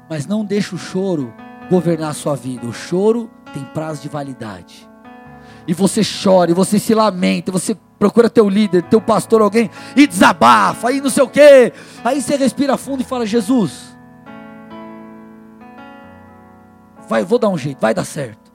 Mas não deixe o choro governar a sua vida. O choro tem prazo de validade. E você chora, e você se lamenta, você procura teu líder, teu pastor, alguém, e desabafa, e não sei o quê. Aí você respira fundo e fala: Jesus, vai, vou dar um jeito, vai dar certo.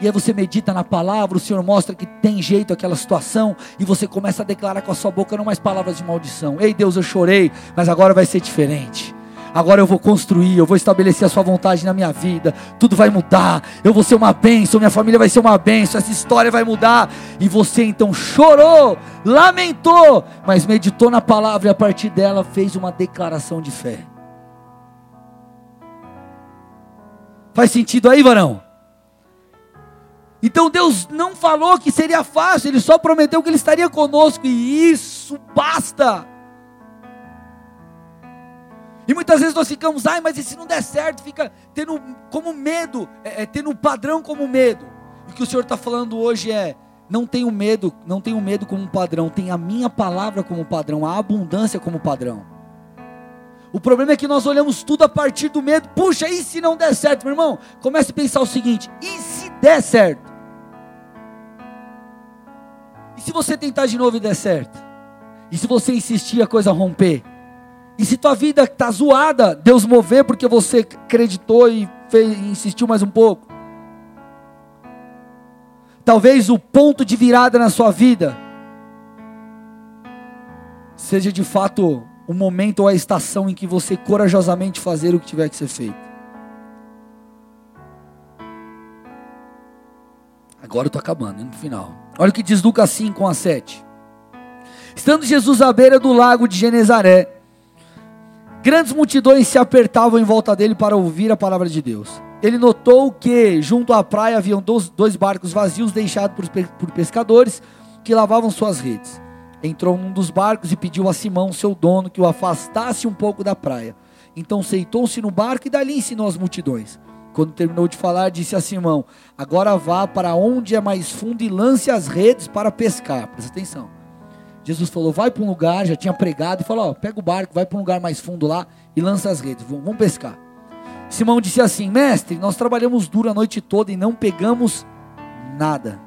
E aí você medita na palavra, o Senhor mostra que tem jeito aquela situação, e você começa a declarar com a sua boca não mais palavras de maldição. Ei Deus, eu chorei, mas agora vai ser diferente agora eu vou construir, eu vou estabelecer a sua vontade na minha vida, tudo vai mudar, eu vou ser uma bênção, minha família vai ser uma bênção, essa história vai mudar. E você então chorou, lamentou, mas meditou na palavra e a partir dela fez uma declaração de fé. Faz sentido aí, varão? Então Deus não falou que seria fácil, Ele só prometeu que Ele estaria conosco, e isso basta. E muitas vezes nós ficamos, ai, mas e se não der certo? Fica tendo como medo, é, é tendo um padrão como medo. E o que o Senhor está falando hoje é: não tenho medo, não tenho medo como padrão, tem a minha palavra como padrão, a abundância como padrão. O problema é que nós olhamos tudo a partir do medo. Puxa, e se não der certo, meu irmão? Comece a pensar o seguinte: e se der certo? E se você tentar de novo e der certo? E se você insistir a coisa romper? E se tua vida está zoada, Deus mover porque você acreditou e fez, insistiu mais um pouco. Talvez o ponto de virada na sua vida seja de fato o momento ou a estação em que você corajosamente fazer o que tiver que ser feito. Agora eu estou acabando, no final. Olha o que diz Lucas 5, a 7. Estando Jesus à beira do lago de Genezaré, Grandes multidões se apertavam em volta dele para ouvir a palavra de Deus. Ele notou que junto à praia haviam dois, barcos vazios deixados por pescadores que lavavam suas redes. Entrou num dos barcos e pediu a Simão, seu dono, que o afastasse um pouco da praia. Então sentou-se no barco e dali ensinou as multidões. Quando terminou de falar, disse a Simão: Agora vá para onde é mais fundo e lance as redes para pescar. Presta atenção. Jesus falou: vai para um lugar, já tinha pregado, e falou: ó, pega o barco, vai para um lugar mais fundo lá e lança as redes, vamos pescar. Simão disse assim: Mestre, nós trabalhamos duro a noite toda e não pegamos nada.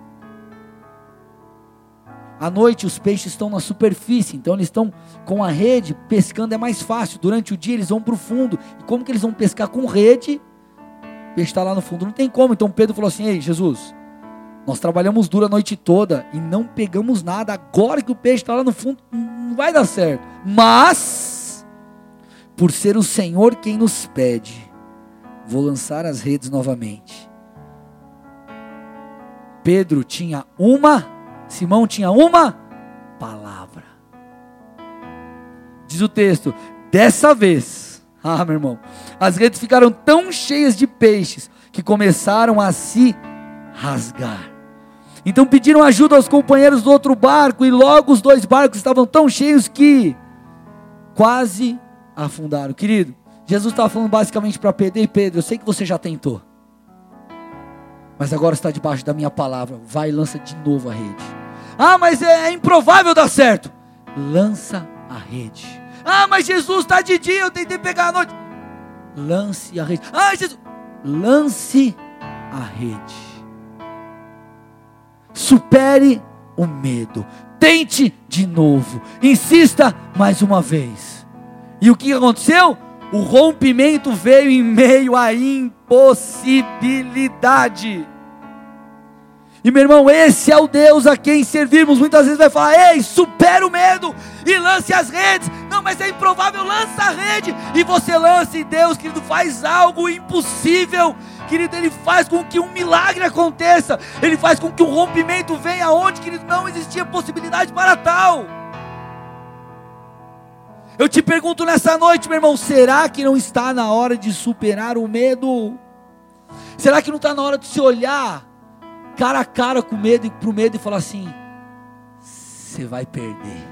À noite os peixes estão na superfície, então eles estão com a rede, pescando é mais fácil. Durante o dia eles vão para o fundo. E como que eles vão pescar com rede? O peixe está lá no fundo, não tem como. Então Pedro falou assim: Ei, Jesus, nós trabalhamos duro a noite toda e não pegamos nada. Agora que o peixe está lá no fundo, não vai dar certo. Mas, por ser o Senhor quem nos pede, vou lançar as redes novamente. Pedro tinha uma, Simão tinha uma palavra. Diz o texto: dessa vez, ah, meu irmão, as redes ficaram tão cheias de peixes que começaram a se rasgar. Então pediram ajuda aos companheiros do outro barco, e logo os dois barcos estavam tão cheios que quase afundaram. Querido, Jesus estava falando basicamente para Pedro: Ei, Pedro, eu sei que você já tentou, mas agora está debaixo da minha palavra. Vai e lança de novo a rede. Ah, mas é, é improvável dar certo. Lança a rede. Ah, mas Jesus está de dia, eu tentei pegar a noite. Lance a rede. Ah, Jesus, lance a rede. Supere o medo. Tente de novo. Insista mais uma vez. E o que aconteceu? O rompimento veio em meio à impossibilidade. E meu irmão, esse é o Deus a quem servimos. Muitas vezes vai falar: ei, supera o medo e lance as redes. Não, mas é improvável, lança a rede. E você lança, e Deus, querido, faz algo impossível. Querido, Ele faz com que um milagre aconteça. Ele faz com que um rompimento venha onde, querido, não existia possibilidade para tal. Eu te pergunto nessa noite, meu irmão: será que não está na hora de superar o medo? Será que não está na hora de se olhar? cara a cara com medo, pro medo e falar assim: você vai perder.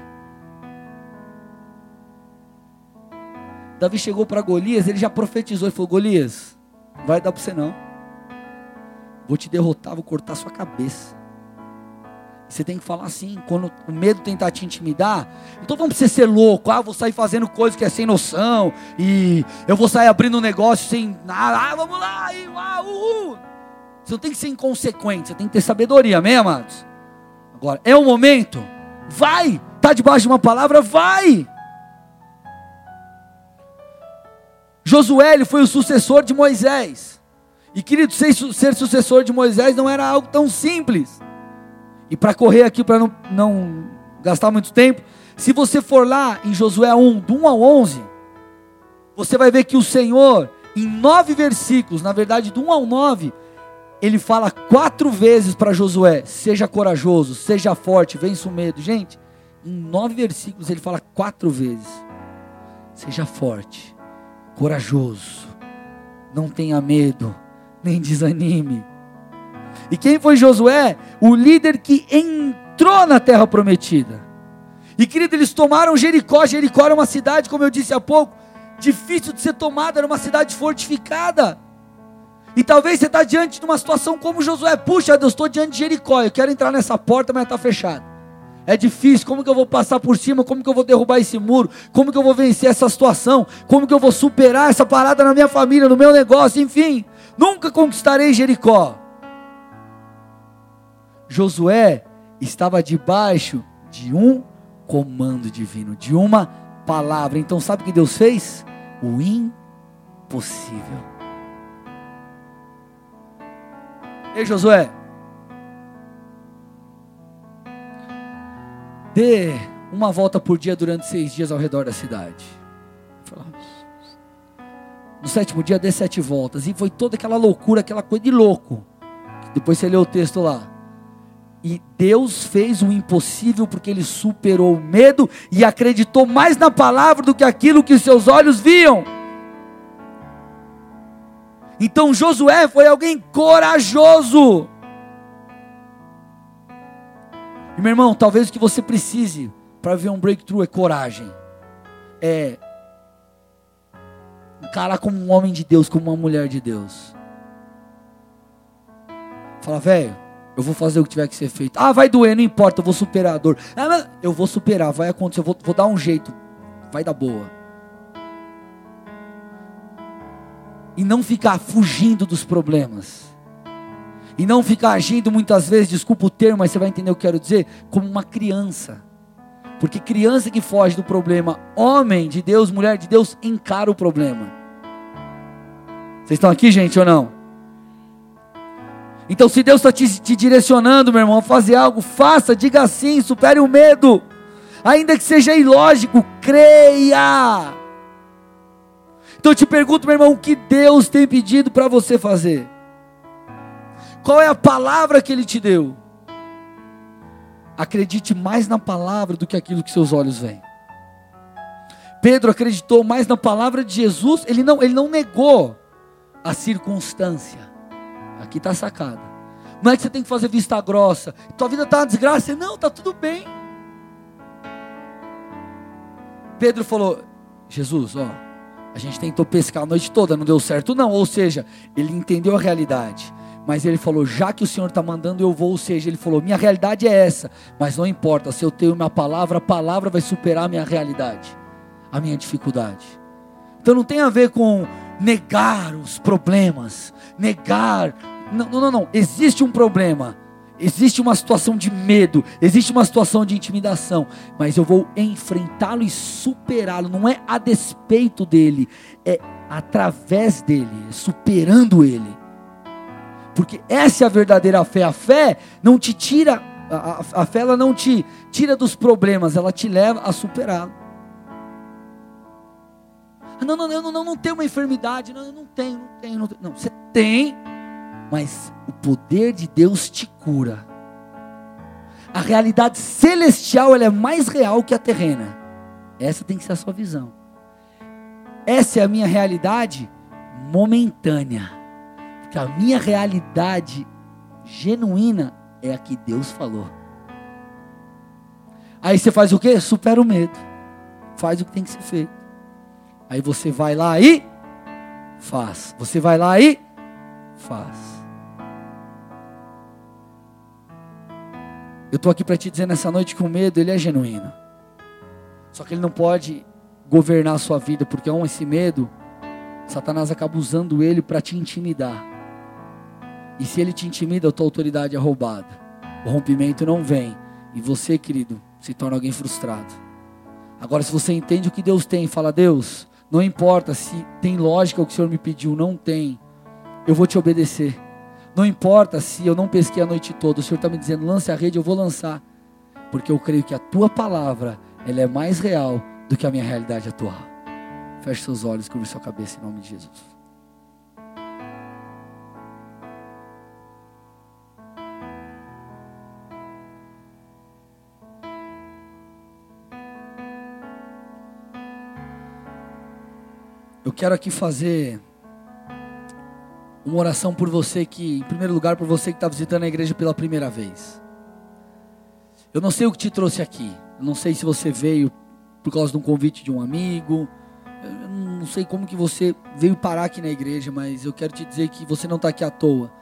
Davi chegou para Golias, ele já profetizou e falou: Golias, vai dar para você não. Vou te derrotar, vou cortar sua cabeça. Você tem que falar assim, quando o medo tentar te intimidar, então vamos você ser louco, ah, vou sair fazendo coisas que é sem noção, e eu vou sair abrindo um negócio sem nada, ah, vamos lá, e, ah. Você não tem que ser inconsequente, você tem que ter sabedoria, amém, amados? Agora, é o momento, vai, está debaixo de uma palavra, vai. Josué ele foi o sucessor de Moisés. E querido, ser, ser sucessor de Moisés não era algo tão simples. E para correr aqui, para não, não gastar muito tempo, se você for lá em Josué 1, do 1 ao 11, você vai ver que o Senhor, em nove versículos, na verdade do 1 ao 9, ele fala quatro vezes para Josué: seja corajoso, seja forte, vença o medo. Gente, em nove versículos ele fala quatro vezes: seja forte, corajoso, não tenha medo, nem desanime. E quem foi Josué? O líder que entrou na terra prometida. E querido, eles tomaram Jericó. Jericó era uma cidade, como eu disse há pouco, difícil de ser tomada, era uma cidade fortificada. E talvez você está diante de uma situação como Josué. Puxa, Deus, estou diante de Jericó. Eu quero entrar nessa porta, mas está fechada. É difícil. Como que eu vou passar por cima? Como que eu vou derrubar esse muro? Como que eu vou vencer essa situação? Como que eu vou superar essa parada na minha família, no meu negócio? Enfim, nunca conquistarei Jericó. Josué estava debaixo de um comando divino, de uma palavra. Então, sabe o que Deus fez? O impossível. Ei, Josué. Dê uma volta por dia durante seis dias ao redor da cidade. No sétimo dia, dê sete voltas. E foi toda aquela loucura, aquela coisa de louco. Depois você lê o texto lá. E Deus fez o impossível porque ele superou o medo e acreditou mais na palavra do que aquilo que seus olhos viam. Então Josué foi alguém corajoso. E meu irmão, talvez o que você precise para ver um breakthrough é coragem. É encarar como um homem de Deus, como uma mulher de Deus. Fala, velho, eu vou fazer o que tiver que ser feito. Ah, vai doer, não importa, eu vou superar a dor. Ah, eu vou superar, vai acontecer, eu vou, vou dar um jeito. Vai dar boa. e não ficar fugindo dos problemas. E não ficar agindo muitas vezes, desculpa o termo, mas você vai entender o que eu quero dizer, como uma criança. Porque criança que foge do problema, homem de Deus, mulher de Deus, encara o problema. Vocês estão aqui, gente, ou não? Então, se Deus está te, te, direcionando, meu irmão, a fazer algo, faça, diga sim, supere o medo, ainda que seja ilógico, creia. Então, eu te pergunto, meu irmão, o que Deus tem pedido para você fazer? Qual é a palavra que Ele te deu? Acredite mais na palavra do que aquilo que seus olhos veem. Pedro acreditou mais na palavra de Jesus, ele não, ele não negou a circunstância. Aqui está sacada. Não é que você tem que fazer vista grossa. Tua vida está uma desgraça. Não, está tudo bem. Pedro falou: Jesus, ó, a gente tentou pescar a noite toda, não deu certo, não. Ou seja, ele entendeu a realidade. Mas ele falou: já que o Senhor está mandando, eu vou. Ou seja, ele falou: minha realidade é essa. Mas não importa, se eu tenho minha palavra, a palavra vai superar a minha realidade, a minha dificuldade. Então não tem a ver com negar os problemas, negar. Não, não, não. Existe um problema. Existe uma situação de medo, existe uma situação de intimidação, mas eu vou enfrentá-lo e superá-lo, não é a despeito dele, é através dele, superando ele. Porque essa é a verdadeira fé. A fé não te tira, a, a, fé ela não te tira dos problemas, ela te leva a superá-lo. Ah, não, não, eu não, não, não tenho uma enfermidade, não, eu não tenho, não tenho, não tenho. Não, você tem, mas o poder de Deus te cura. A realidade celestial ela é mais real que a terrena. Essa tem que ser a sua visão. Essa é a minha realidade momentânea. Porque a minha realidade genuína é a que Deus falou. Aí você faz o quê? Supera o medo. Faz o que tem que ser feito. Aí você vai lá e faz. Você vai lá e faz. Eu estou aqui para te dizer nessa noite que o medo ele é genuíno. Só que ele não pode governar a sua vida, porque com esse medo, Satanás acaba usando ele para te intimidar. E se ele te intimida, a tua autoridade é roubada. O rompimento não vem. E você, querido, se torna alguém frustrado. Agora, se você entende o que Deus tem, fala, Deus, não importa se tem lógica o que o Senhor me pediu, não tem. Eu vou te obedecer. Não importa se eu não pesquei a noite toda, o Senhor está me dizendo, lance a rede, eu vou lançar. Porque eu creio que a tua palavra, ela é mais real do que a minha realidade atual. Feche seus olhos, cubra sua cabeça em nome de Jesus. Eu quero aqui fazer uma oração por você que, em primeiro lugar, por você que está visitando a igreja pela primeira vez. Eu não sei o que te trouxe aqui. Eu não sei se você veio por causa de um convite de um amigo. Eu não sei como que você veio parar aqui na igreja, mas eu quero te dizer que você não está aqui à toa.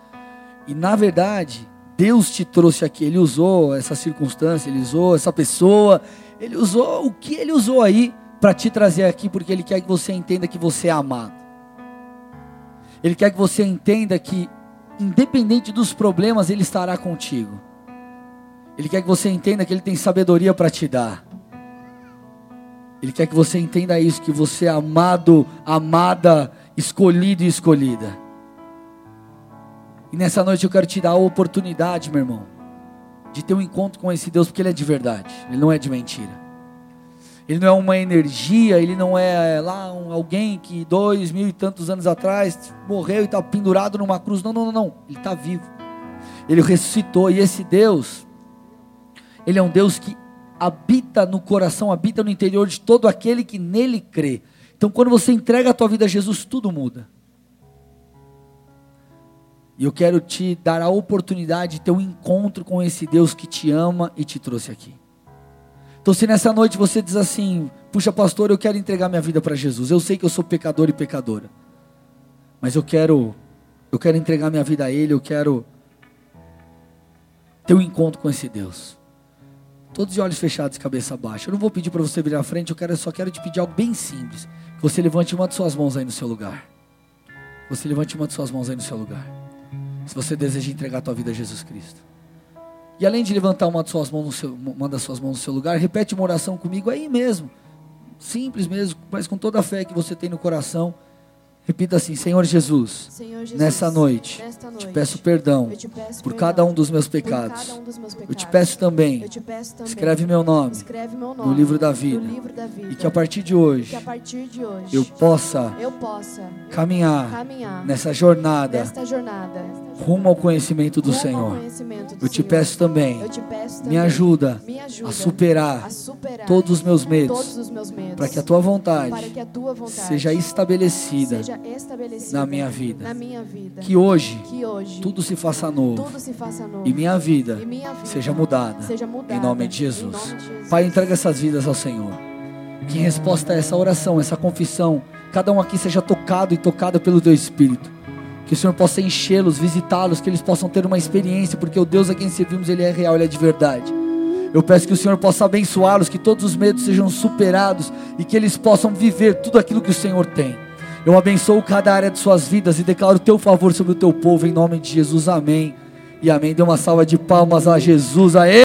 E na verdade, Deus te trouxe aqui. Ele usou essa circunstância, ele usou essa pessoa, ele usou o que ele usou aí para te trazer aqui, porque Ele quer que você entenda que você é amado. Ele quer que você entenda que, independente dos problemas, Ele estará contigo. Ele quer que você entenda que Ele tem sabedoria para te dar. Ele quer que você entenda isso, que você é amado, amada, escolhido e escolhida. E nessa noite eu quero te dar a oportunidade, meu irmão, de ter um encontro com esse Deus, porque Ele é de verdade, Ele não é de mentira. Ele não é uma energia, ele não é lá um, alguém que dois mil e tantos anos atrás morreu e está pendurado numa cruz. Não, não, não, não. Ele está vivo. Ele ressuscitou. E esse Deus, ele é um Deus que habita no coração, habita no interior de todo aquele que nele crê. Então, quando você entrega a tua vida a Jesus, tudo muda. E eu quero te dar a oportunidade de ter um encontro com esse Deus que te ama e te trouxe aqui. Então, se nessa noite você diz assim: Puxa, pastor, eu quero entregar minha vida para Jesus. Eu sei que eu sou pecador e pecadora, mas eu quero, eu quero entregar minha vida a Ele. Eu quero ter um encontro com esse Deus. Todos de olhos fechados, cabeça baixa. Eu não vou pedir para você vir à frente. Eu quero, só quero te pedir algo bem simples. Que você levante uma de suas mãos aí no seu lugar. Você levante uma de suas mãos aí no seu lugar. Se você deseja entregar a tua vida a Jesus Cristo. E além de levantar uma das suas mãos no seu, uma das suas mãos no seu lugar, repete uma oração comigo aí mesmo. Simples mesmo, mas com toda a fé que você tem no coração. Repita assim: Senhor Jesus, Senhor Jesus, nessa noite, nesta noite, te peço perdão te peço por cada um dos meus pecados. um dos meus Eu te pecados. peço também, Eu te peço também, escreve meu nome escreve meu no nome livro da vida. no livro da vida. E que a partir de que hoje a partir de hoje eu possa eu possa caminhar caminhar nessa jornada nesta jornada rumo ao conhecimento do rumo Senhor. conhecimento do Eu te Senhor. peço também, eu te peço me também, ajuda me ajuda a superar a superar todos os meus medos, medos para que a tua vontade a tua vontade seja estabelecida seja estabelecida na minha vida. na minha vida Que hoje que hoje tudo se faça novo se faça novo e minha vida e minha vida seja mudada. seja mudada Em nome de em Jesus. nome de Jesus. Pai, entrega essas vidas ao Senhor. Que em resposta a essa oração, essa confissão, cada um aqui seja tocado e tocada pelo Teu Espírito. Que o Senhor possa enchê-los, visitá-los, que eles possam ter uma experiência, porque o Deus a quem servimos, Ele é real, Ele é de verdade. Eu peço que o Senhor possa abençoá-los, que todos os medos sejam superados e que eles possam viver tudo aquilo que o Senhor tem. Eu abençoo cada área de suas vidas e declaro o teu favor sobre o teu povo, em nome de Jesus. Amém. E amém. Dê uma salva de palmas a Jesus. Aê!